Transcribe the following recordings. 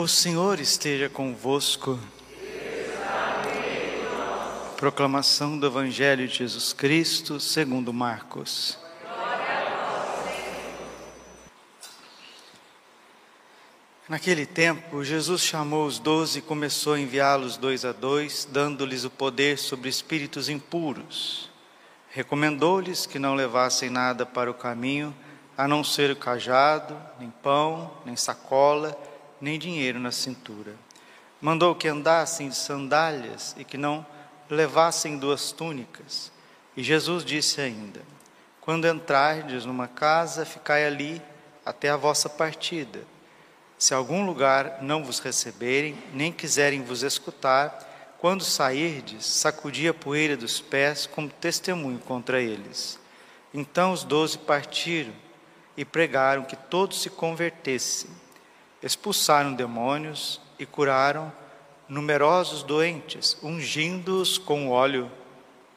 O Senhor esteja convosco. Proclamação do Evangelho de Jesus Cristo, segundo Marcos. Naquele tempo, Jesus chamou os doze e começou a enviá-los dois a dois, dando-lhes o poder sobre espíritos impuros. Recomendou-lhes que não levassem nada para o caminho, a não ser o cajado, nem pão, nem sacola, nem dinheiro na cintura. Mandou que andassem de sandálias e que não levassem duas túnicas. E Jesus disse ainda: Quando entrardes numa casa, ficai ali até a vossa partida. Se algum lugar não vos receberem, nem quiserem vos escutar, quando sairdes, sacudi a poeira dos pés como testemunho contra eles. Então os doze partiram e pregaram que todos se convertessem. Expulsaram demônios e curaram numerosos doentes, ungindo-os com óleo.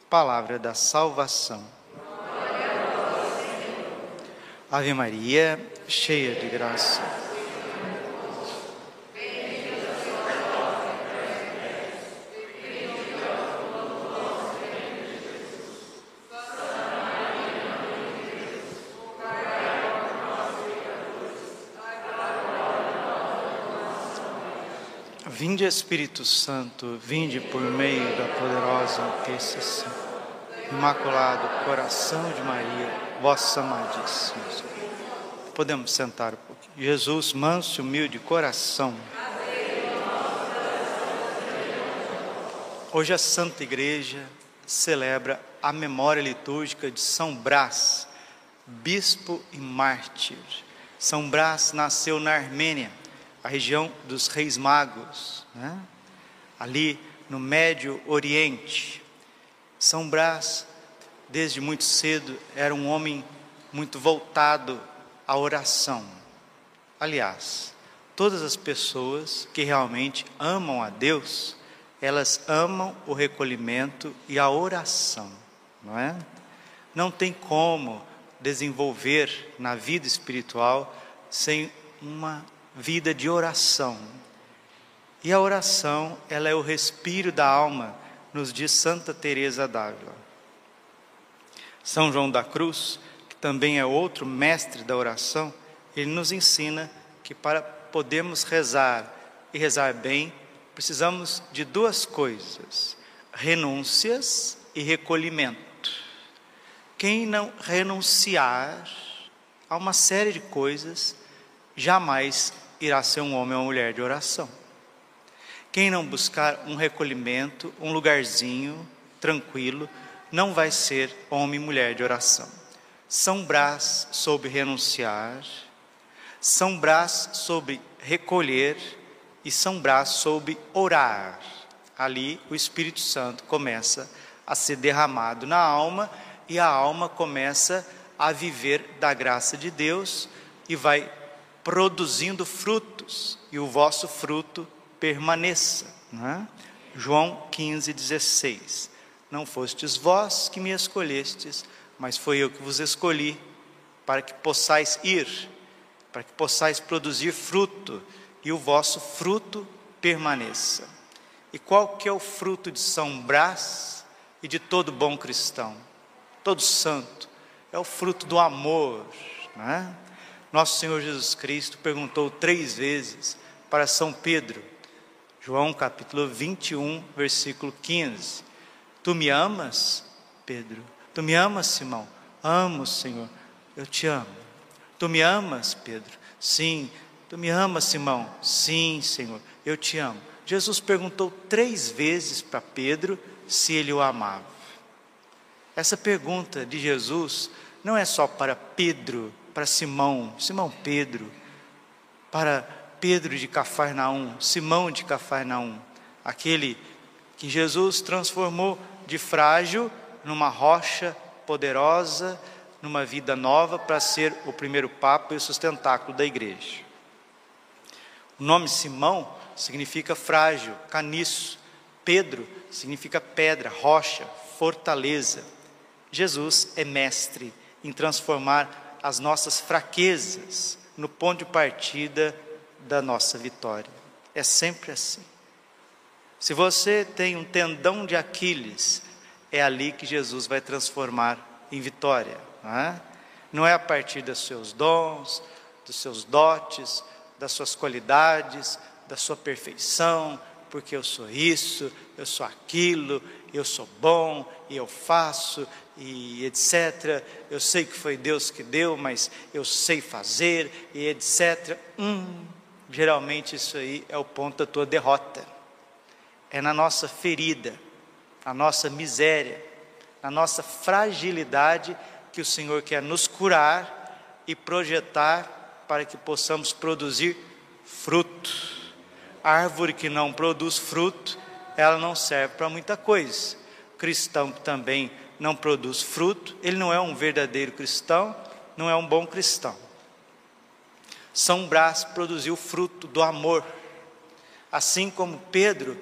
Palavra da salvação. Ave Maria, cheia de graça. Vinde Espírito Santo, vinde por meio da poderosa intercessão. Imaculado coração de Maria, vossa amadíssima. Podemos sentar um pouquinho. Jesus, manso e humilde coração. Hoje a Santa Igreja celebra a memória litúrgica de São Brás, bispo e mártir. São Brás nasceu na Armênia a região dos Reis Magos, né? ali no Médio Oriente. São Brás, desde muito cedo, era um homem muito voltado à oração. Aliás, todas as pessoas que realmente amam a Deus, elas amam o recolhimento e a oração, não é? Não tem como desenvolver na vida espiritual sem uma vida de oração. E a oração, ela é o respiro da alma, nos diz Santa Teresa d'Ávila. São João da Cruz, que também é outro mestre da oração, ele nos ensina que para podermos rezar e rezar bem, precisamos de duas coisas: renúncias e recolhimento. Quem não renunciar a uma série de coisas, jamais irá ser um homem ou uma mulher de oração. Quem não buscar um recolhimento, um lugarzinho tranquilo, não vai ser homem e mulher de oração. São Brás soube renunciar, São Brás soube recolher e São Brás soube orar. Ali o Espírito Santo começa a ser derramado na alma e a alma começa a viver da graça de Deus e vai produzindo frutos, e o vosso fruto permaneça. É? João 15, 16. Não fostes vós que me escolhestes, mas foi eu que vos escolhi, para que possais ir, para que possais produzir fruto, e o vosso fruto permaneça. E qual que é o fruto de São Brás e de todo bom cristão? Todo santo. É o fruto do amor, não é? Nosso Senhor Jesus Cristo perguntou três vezes para São Pedro, João capítulo 21, versículo 15: Tu me amas, Pedro? Tu me amas, Simão? Amo, Senhor, eu te amo. Tu me amas, Pedro? Sim. Tu me amas, Simão? Sim, Senhor, eu te amo. Jesus perguntou três vezes para Pedro se ele o amava. Essa pergunta de Jesus não é só para Pedro para Simão, Simão Pedro, para Pedro de Cafarnaum, Simão de Cafarnaum, aquele que Jesus transformou de frágil numa rocha poderosa, numa vida nova para ser o primeiro papa e o sustentáculo da igreja. O nome Simão significa frágil, caniço. Pedro significa pedra, rocha, fortaleza. Jesus é mestre em transformar as nossas fraquezas no ponto de partida da nossa vitória. É sempre assim. Se você tem um tendão de Aquiles, é ali que Jesus vai transformar em vitória. Não é, não é a partir dos seus dons, dos seus dotes, das suas qualidades, da sua perfeição, porque eu sou isso, eu sou aquilo, eu sou bom e eu faço e etc. Eu sei que foi Deus que deu, mas eu sei fazer e etc. Hum, geralmente isso aí é o ponto da tua derrota. É na nossa ferida, na nossa miséria, na nossa fragilidade que o Senhor quer nos curar e projetar para que possamos produzir fruto árvore que não produz fruto, ela não serve para muita coisa. Cristão que também não produz fruto, ele não é um verdadeiro cristão, não é um bom cristão. São Brás produziu fruto do amor, assim como Pedro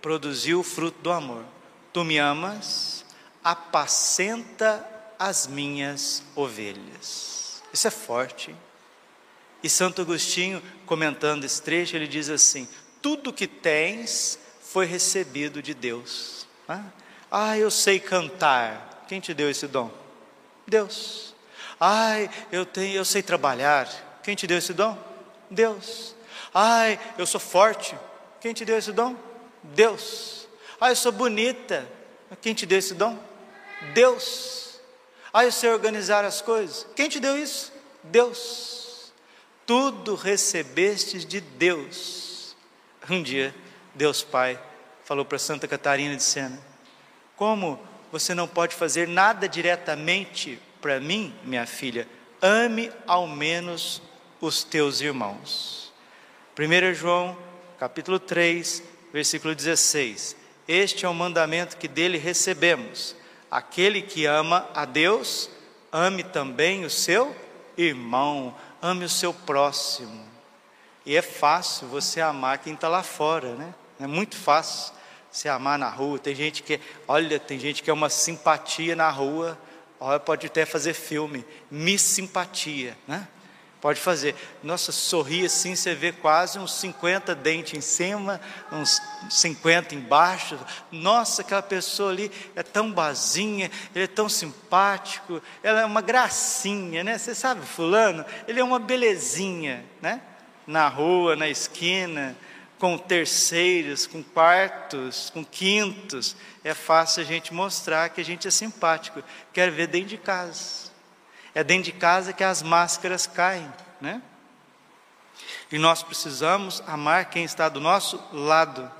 produziu o fruto do amor. Tu me amas, apacenta as minhas ovelhas. Isso é forte. Hein? E Santo Agostinho, comentando esse trecho, ele diz assim: Tudo que tens foi recebido de Deus. Ah, eu sei cantar. Quem te deu esse dom? Deus. Ai, eu tenho, eu sei trabalhar. Quem te deu esse dom? Deus. Ai, eu sou forte. Quem te deu esse dom? Deus. Ai, eu sou bonita. Quem te deu esse dom? Deus. Ai, eu sei organizar as coisas. Quem te deu isso? Deus tudo recebestes de Deus. Um dia, Deus Pai falou para Santa Catarina de Sena: Como você não pode fazer nada diretamente para mim, minha filha, ame ao menos os teus irmãos. 1 João, capítulo 3, versículo 16. Este é o mandamento que dele recebemos. Aquele que ama a Deus, ame também o seu irmão ame o seu próximo. E é fácil você amar quem está lá fora, né? É muito fácil você amar na rua. Tem gente que, olha, tem gente que é uma simpatia na rua. Olha, pode até fazer filme, Miss Simpatia, né? Pode fazer. Nossa, sorri assim, você vê quase uns 50 dentes em cima, uns 50 embaixo. Nossa, aquela pessoa ali é tão bazinha, ele é tão simpático, ela é uma gracinha, né? Você sabe, fulano, ele é uma belezinha, né? Na rua, na esquina, com terceiros, com quartos, com quintos. É fácil a gente mostrar que a gente é simpático. Quero ver dentro de casa. É dentro de casa que as máscaras caem, né? E nós precisamos amar quem está do nosso lado.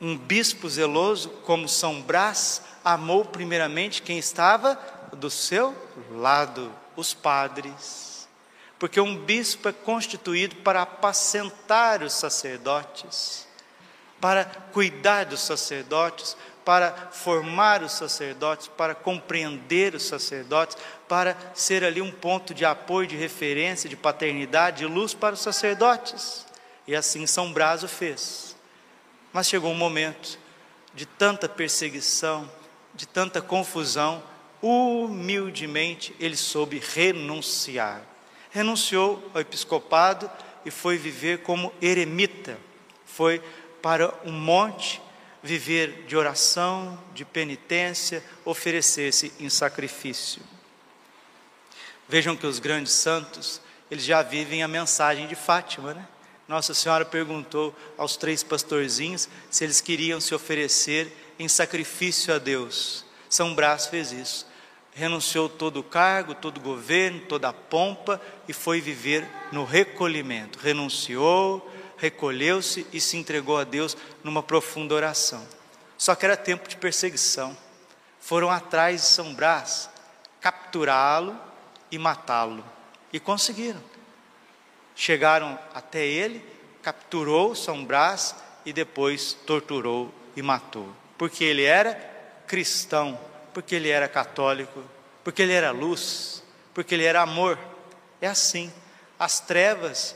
Um bispo zeloso, como São Brás, amou primeiramente quem estava do seu lado, os padres. Porque um bispo é constituído para apacentar os sacerdotes, para cuidar dos sacerdotes, para formar os sacerdotes, para compreender os sacerdotes, para ser ali um ponto de apoio, de referência, de paternidade, de luz para os sacerdotes. E assim São Brás o fez. Mas chegou um momento de tanta perseguição, de tanta confusão, humildemente ele soube renunciar. Renunciou ao episcopado e foi viver como eremita. Foi para um monte viver de oração, de penitência, oferecer-se em sacrifício. Vejam que os grandes santos, eles já vivem a mensagem de Fátima, né? Nossa Senhora perguntou aos três pastorzinhos se eles queriam se oferecer em sacrifício a Deus. São Brás fez isso. Renunciou todo o cargo, todo o governo, toda a pompa e foi viver no recolhimento. Renunciou, recolheu-se e se entregou a Deus numa profunda oração. Só que era tempo de perseguição. Foram atrás de São Brás capturá-lo e matá-lo. E conseguiram. Chegaram até ele, capturou São Brás e depois torturou e matou. Porque ele era cristão, porque ele era católico, porque ele era luz, porque ele era amor. É assim. As trevas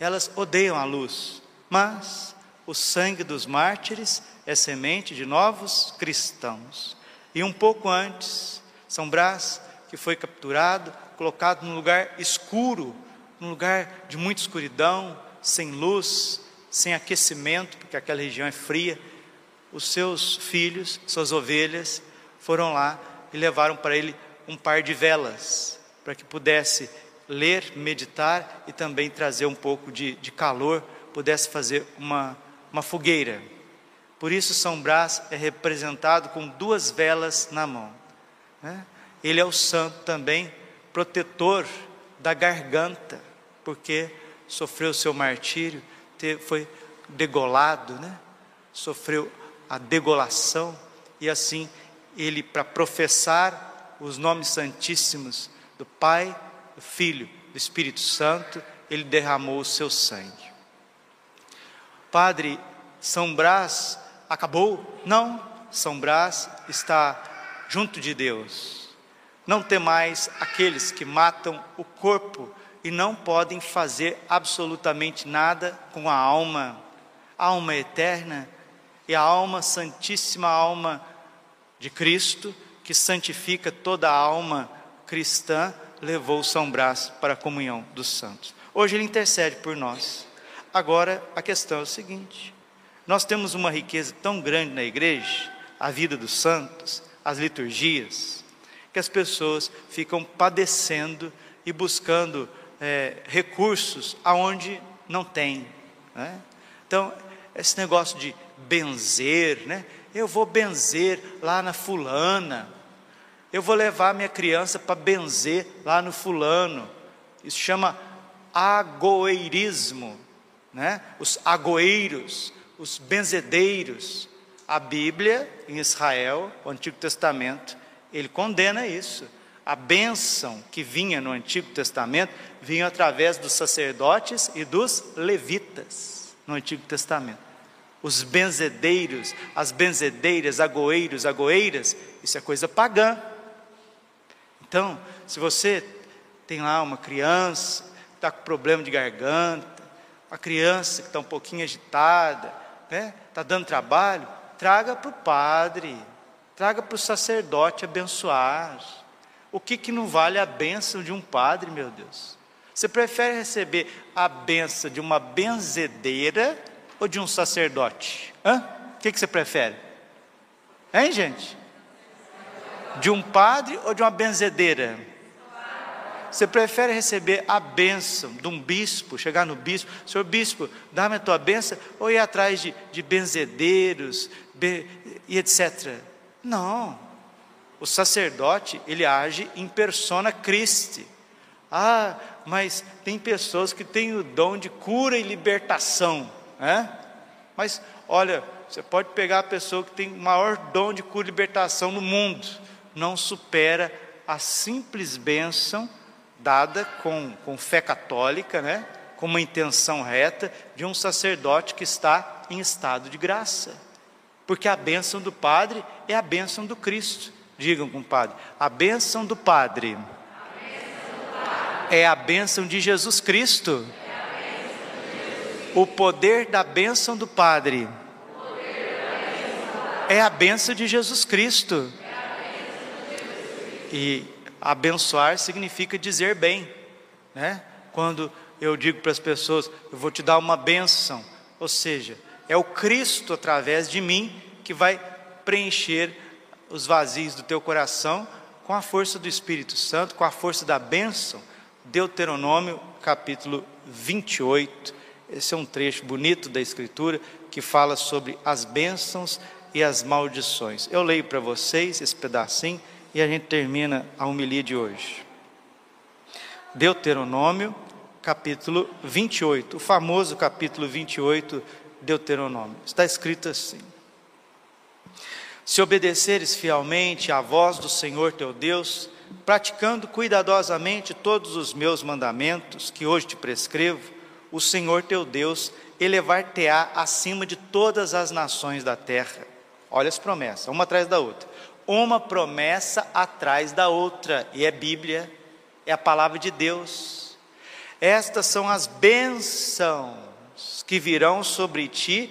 elas odeiam a luz, mas o sangue dos mártires é semente de novos cristãos. E um pouco antes, São Brás, que foi capturado, colocado num lugar escuro, num lugar de muita escuridão, sem luz, sem aquecimento, porque aquela região é fria, os seus filhos, suas ovelhas, foram lá e levaram para ele um par de velas, para que pudesse ler, meditar e também trazer um pouco de, de calor, pudesse fazer uma, uma fogueira. Por isso, São Brás é representado com duas velas na mão. Né? Ele é o santo também, protetor da garganta, porque sofreu seu martírio, foi degolado, né? sofreu a degolação, e assim ele, para professar os nomes santíssimos do Pai, do Filho, do Espírito Santo, ele derramou o seu sangue. Padre, São Brás acabou? Não, São Brás está junto de Deus. Não tem mais aqueles que matam o corpo e não podem fazer absolutamente nada com a alma, a alma eterna e a alma santíssima, a alma de Cristo, que santifica toda a alma cristã, levou São Brás para a comunhão dos santos. Hoje ele intercede por nós. Agora a questão é o seguinte: nós temos uma riqueza tão grande na igreja, a vida dos santos, as liturgias, que as pessoas ficam padecendo e buscando é, recursos aonde não tem. Né? Então, esse negócio de benzer, né? eu vou benzer lá na fulana, eu vou levar minha criança para benzer lá no fulano, isso chama agoeirismo, né? os agoeiros, os benzedeiros. A Bíblia, em Israel, o Antigo Testamento, ele condena isso a bênção que vinha no Antigo Testamento vinha através dos sacerdotes e dos levitas no Antigo Testamento. Os benzedeiros, as benzedeiras, agoeiros, agoeiras, isso é coisa pagã. Então, se você tem lá uma criança que está com problema de garganta, uma criança que está um pouquinho agitada, né, está dando trabalho, traga para o padre, traga para o sacerdote abençoar. O que, que não vale a benção de um padre, meu Deus? Você prefere receber a benção de uma benzedeira ou de um sacerdote? Hã? O que, que você prefere? Hein, gente? De um padre ou de uma benzedeira? Você prefere receber a benção de um bispo, chegar no bispo, senhor bispo, dá-me a tua benção, ou ir atrás de, de benzedeiros be, e etc. Não. O sacerdote, ele age em persona Christi. Ah, mas tem pessoas que têm o dom de cura e libertação, né? Mas olha, você pode pegar a pessoa que tem o maior dom de cura e libertação no mundo, não supera a simples bênção dada com, com fé católica, né? com uma intenção reta de um sacerdote que está em estado de graça. Porque a bênção do Padre é a bênção do Cristo. Digam, compadre, a bênção do Padre, é a bênção de Jesus Cristo. O poder da bênção do Padre é a bênção de Jesus Cristo. E abençoar significa dizer bem, né? Quando eu digo para as pessoas, eu vou te dar uma bênção, ou seja, é o Cristo através de mim que vai preencher os vazios do teu coração com a força do Espírito Santo, com a força da bênção. Deuteronômio, capítulo 28. Esse é um trecho bonito da Escritura que fala sobre as bênçãos e as maldições. Eu leio para vocês esse pedacinho e a gente termina a homilia de hoje. Deuteronômio, capítulo 28, o famoso capítulo 28, Deuteronômio. Está escrito assim: se obedeceres fielmente à voz do Senhor teu Deus, praticando cuidadosamente todos os meus mandamentos que hoje te prescrevo, o Senhor teu Deus elevar-te-á acima de todas as nações da terra. Olha as promessas, uma atrás da outra. Uma promessa atrás da outra, e é Bíblia, é a palavra de Deus. Estas são as bênçãos que virão sobre ti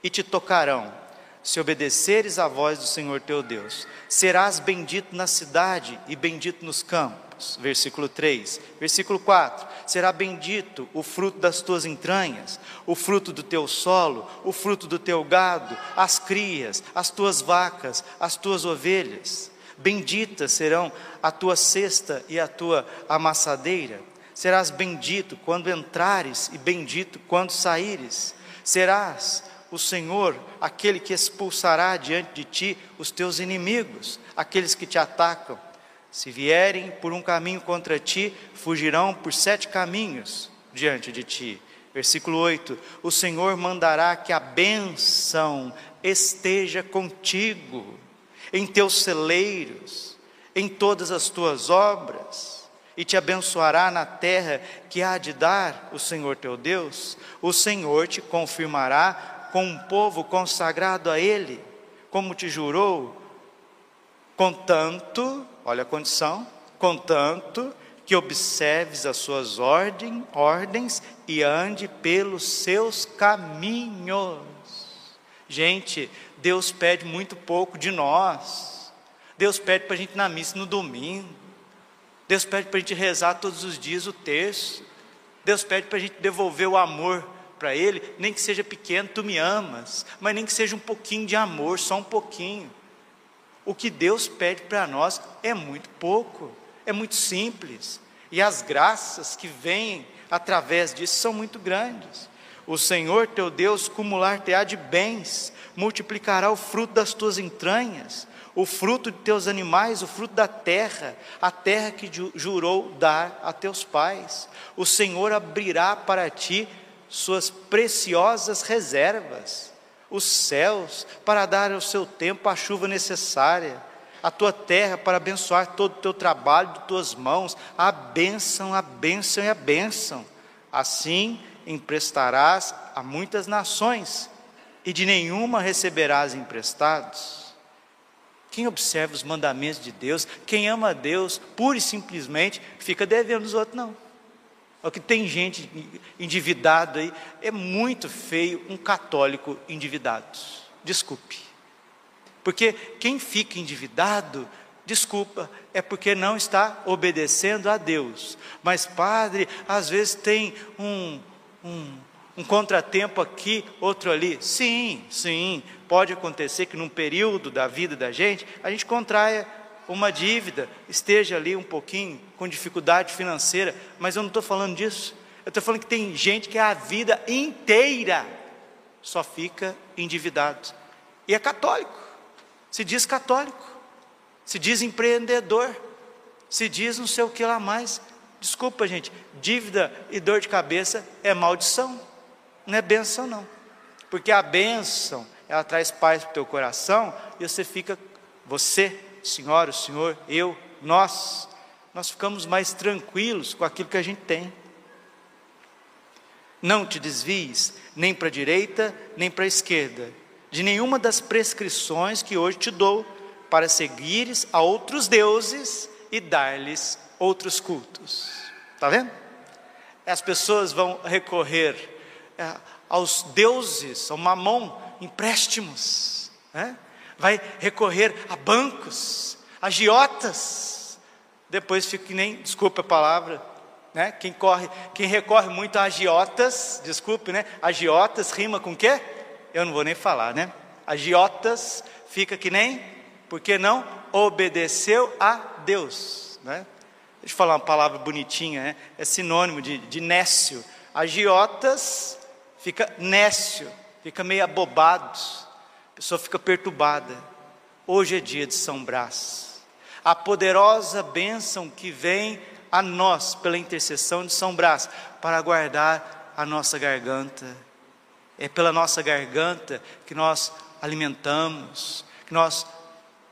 e te tocarão se obedeceres à voz do Senhor teu Deus. Serás bendito na cidade e bendito nos campos. Versículo 3. Versículo 4. Será bendito o fruto das tuas entranhas, o fruto do teu solo, o fruto do teu gado, as crias, as tuas vacas, as tuas ovelhas. Benditas serão a tua cesta e a tua amassadeira. Serás bendito quando entrares e bendito quando saíres. Serás o Senhor, aquele que expulsará diante de ti os teus inimigos, aqueles que te atacam. Se vierem por um caminho contra ti, fugirão por sete caminhos diante de ti. Versículo 8: O Senhor mandará que a bênção esteja contigo, em teus celeiros, em todas as tuas obras, e te abençoará na terra que há de dar o Senhor teu Deus. O Senhor te confirmará com um povo consagrado a Ele, como te jurou, contanto, olha a condição, contanto que observes as suas ordem, ordens e ande pelos seus caminhos. Gente, Deus pede muito pouco de nós. Deus pede para a gente ir na missa no domingo. Deus pede para a gente rezar todos os dias o terço. Deus pede para a gente devolver o amor para Ele, nem que seja pequeno, tu me amas, mas nem que seja um pouquinho de amor, só um pouquinho. O que Deus pede para nós é muito pouco, é muito simples, e as graças que vêm através disso são muito grandes. O Senhor teu Deus cumular-te-á de bens, multiplicará o fruto das tuas entranhas, o fruto de teus animais, o fruto da terra, a terra que jurou dar a teus pais. O Senhor abrirá para ti suas preciosas reservas, os céus para dar ao seu tempo a chuva necessária, a tua terra para abençoar todo o teu trabalho de tuas mãos, a bênção, a bênção e a bênção. Assim emprestarás a muitas nações, e de nenhuma receberás emprestados. Quem observa os mandamentos de Deus, quem ama a Deus, pura e simplesmente, fica devendo os outros, não. O que tem gente endividada aí, é muito feio um católico endividado. Desculpe. Porque quem fica endividado, desculpa, é porque não está obedecendo a Deus. Mas, padre, às vezes tem um, um, um contratempo aqui, outro ali. Sim, sim, pode acontecer que num período da vida da gente, a gente contraia uma dívida, esteja ali um pouquinho com dificuldade financeira, mas eu não estou falando disso. Eu estou falando que tem gente que a vida inteira só fica endividado. E é católico, se diz católico, se diz empreendedor, se diz não sei o que lá mais. Desculpa, gente, dívida e dor de cabeça é maldição, não é benção, não. Porque a benção, ela traz paz para o teu coração e você fica, você senhora, o senhor, eu, nós, nós ficamos mais tranquilos com aquilo que a gente tem. Não te desvies nem para a direita, nem para a esquerda, de nenhuma das prescrições que hoje te dou, para seguires a outros deuses e dar-lhes outros cultos. Está vendo? As pessoas vão recorrer é, aos deuses, ao mamon, empréstimos, né? Vai recorrer a bancos, agiotas. Depois fica que nem, desculpe a palavra, né? Quem corre, quem recorre muito a agiotas, desculpe, né? Agiotas rima com quê? Eu não vou nem falar, né? Agiotas fica que nem, porque não obedeceu a Deus, né? Deixa eu falar uma palavra bonitinha, né? É sinônimo de, de nécio. Agiotas fica nécio, fica meio abobado a pessoa fica perturbada. Hoje é dia de São Brás. A poderosa bênção que vem a nós pela intercessão de São Brás para guardar a nossa garganta. É pela nossa garganta que nós alimentamos, que nós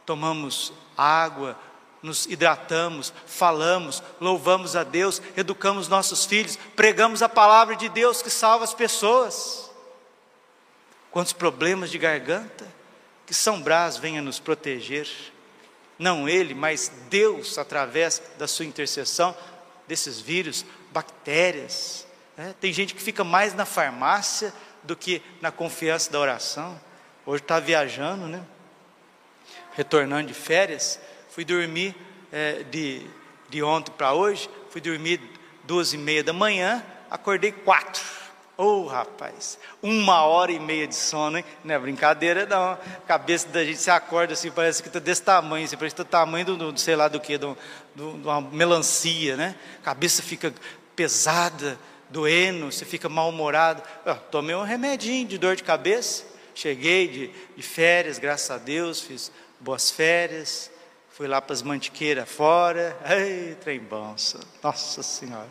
tomamos água, nos hidratamos, falamos, louvamos a Deus, educamos nossos filhos, pregamos a palavra de Deus que salva as pessoas quantos problemas de garganta, que São Brás venha nos proteger, não ele, mas Deus, através da sua intercessão, desses vírus, bactérias. Né? Tem gente que fica mais na farmácia do que na confiança da oração. Hoje está viajando, né? Retornando de férias. Fui dormir é, de, de ontem para hoje. Fui dormir duas e meia da manhã. Acordei quatro. Ô oh, rapaz, uma hora e meia de sono, hein? Não é brincadeira, não. A cabeça da gente se acorda assim, parece que está desse tamanho, assim, parece que está do tamanho do, do, sei lá do que, de uma melancia, né? A cabeça fica pesada, doendo, você fica mal-humorado. tomei um remedinho de dor de cabeça, cheguei de, de férias, graças a Deus, fiz boas férias, fui lá para as mantiqueiras fora, ei, trem nossa senhora,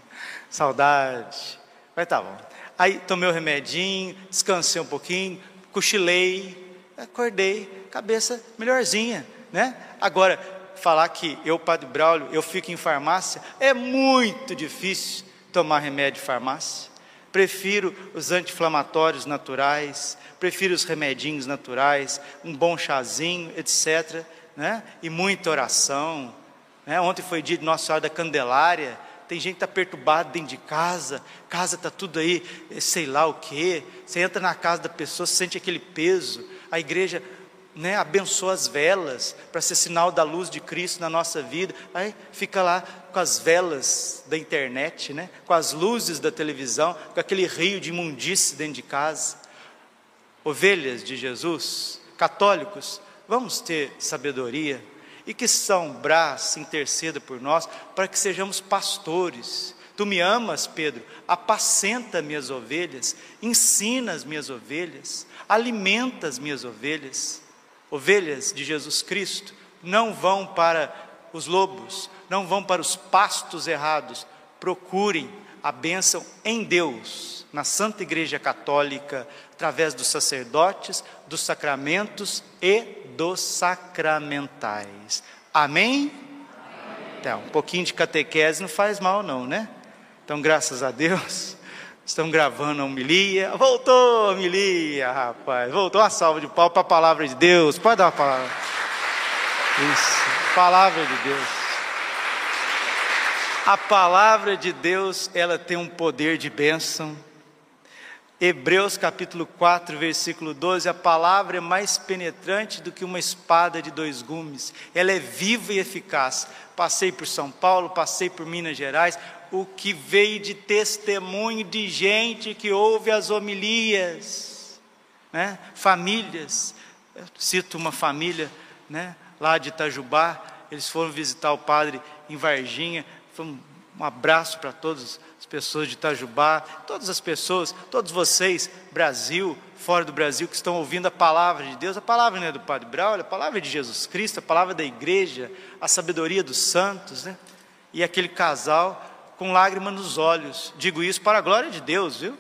saudade, mas tá bom. Aí tomei o remedinho, descansei um pouquinho, cochilei, acordei, cabeça melhorzinha, né? Agora, falar que eu, Padre Braulio, eu fico em farmácia, é muito difícil tomar remédio de farmácia. Prefiro os anti-inflamatórios naturais, prefiro os remedinhos naturais, um bom chazinho, etc. Né? E muita oração. Né? Ontem foi dia de Nossa Senhora da Candelária. Tem gente que está perturbada dentro de casa, casa está tudo aí, sei lá o quê. Você entra na casa da pessoa, sente aquele peso. A igreja né, abençoa as velas para ser sinal da luz de Cristo na nossa vida. Aí fica lá com as velas da internet, né, com as luzes da televisão, com aquele rio de imundície dentro de casa. Ovelhas de Jesus, católicos, vamos ter sabedoria e que São Brás interceda por nós para que sejamos pastores. Tu me amas, Pedro, apacenta minhas ovelhas, ensina as minhas ovelhas, alimenta as minhas ovelhas ovelhas de Jesus Cristo não vão para os lobos, não vão para os pastos errados. Procurem a bênção em Deus, na Santa Igreja Católica, através dos sacerdotes, dos sacramentos e dos sacramentais. Amém? Então, um pouquinho de catequese não faz mal, não, né? Então, graças a Deus. Estão gravando a homilia. Voltou a homilia, rapaz. Voltou uma salva de pau para a palavra de Deus. Pode dar uma palavra. Isso. Palavra de Deus. A palavra de Deus, ela tem um poder de bênção. Hebreus capítulo 4, versículo 12, a palavra é mais penetrante do que uma espada de dois gumes. Ela é viva e eficaz. Passei por São Paulo, passei por Minas Gerais, o que veio de testemunho de gente que ouve as homilias, né? famílias. Eu cito uma família né? lá de Itajubá, eles foram visitar o padre em Varginha. Foi um, abraço para todas as pessoas de Itajubá, todas as pessoas, todos vocês, Brasil, fora do Brasil, que estão ouvindo a palavra de Deus. A palavra não é do Padre Braulio, a palavra é de Jesus Cristo, a palavra da igreja, a sabedoria dos santos, né? E aquele casal com lágrimas nos olhos. Digo isso para a glória de Deus, viu?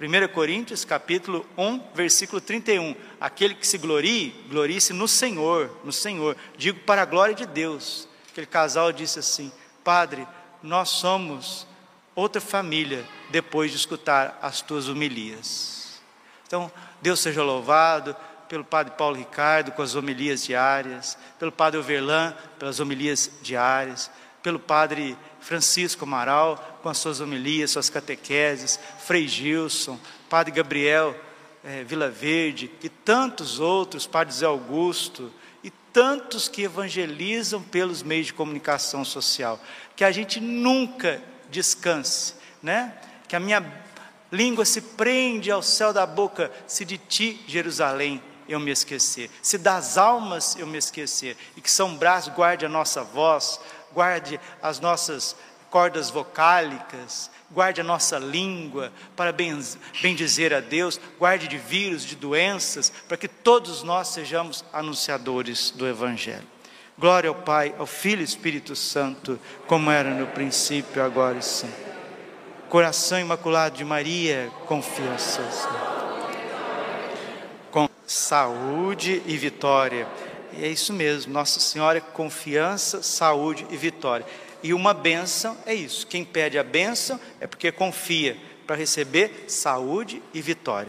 1 Coríntios, capítulo 1, versículo 31. Aquele que se glorie, glorie-se no Senhor, no Senhor. Digo para a glória de Deus. Aquele casal disse assim: Padre, nós somos outra família depois de escutar as tuas homilias. Então, Deus seja louvado pelo Padre Paulo Ricardo com as homilias diárias, pelo Padre Overlan pelas homilias diárias, pelo Padre Francisco Amaral, com as suas homilias, suas catequeses, Frei Gilson, Padre Gabriel é, Vila Verde e tantos outros, Padre Zé Augusto e tantos que evangelizam pelos meios de comunicação social. Que a gente nunca descanse, né? Que a minha língua se prende ao céu da boca, se de ti, Jerusalém, eu me esquecer, se das almas eu me esquecer, e que São Brás guarde a nossa voz, guarde as nossas cordas vocálicas, guarde a nossa língua para bendizer a Deus, guarde de vírus, de doenças, para que todos nós sejamos anunciadores do Evangelho. Glória ao Pai, ao Filho e Espírito Santo, como era no princípio, agora e sempre. Coração imaculado de Maria, confiança. Com saúde e vitória. E é isso mesmo, Nossa Senhora confiança, saúde e vitória. E uma bênção é isso. Quem pede a bênção é porque confia para receber saúde e vitória.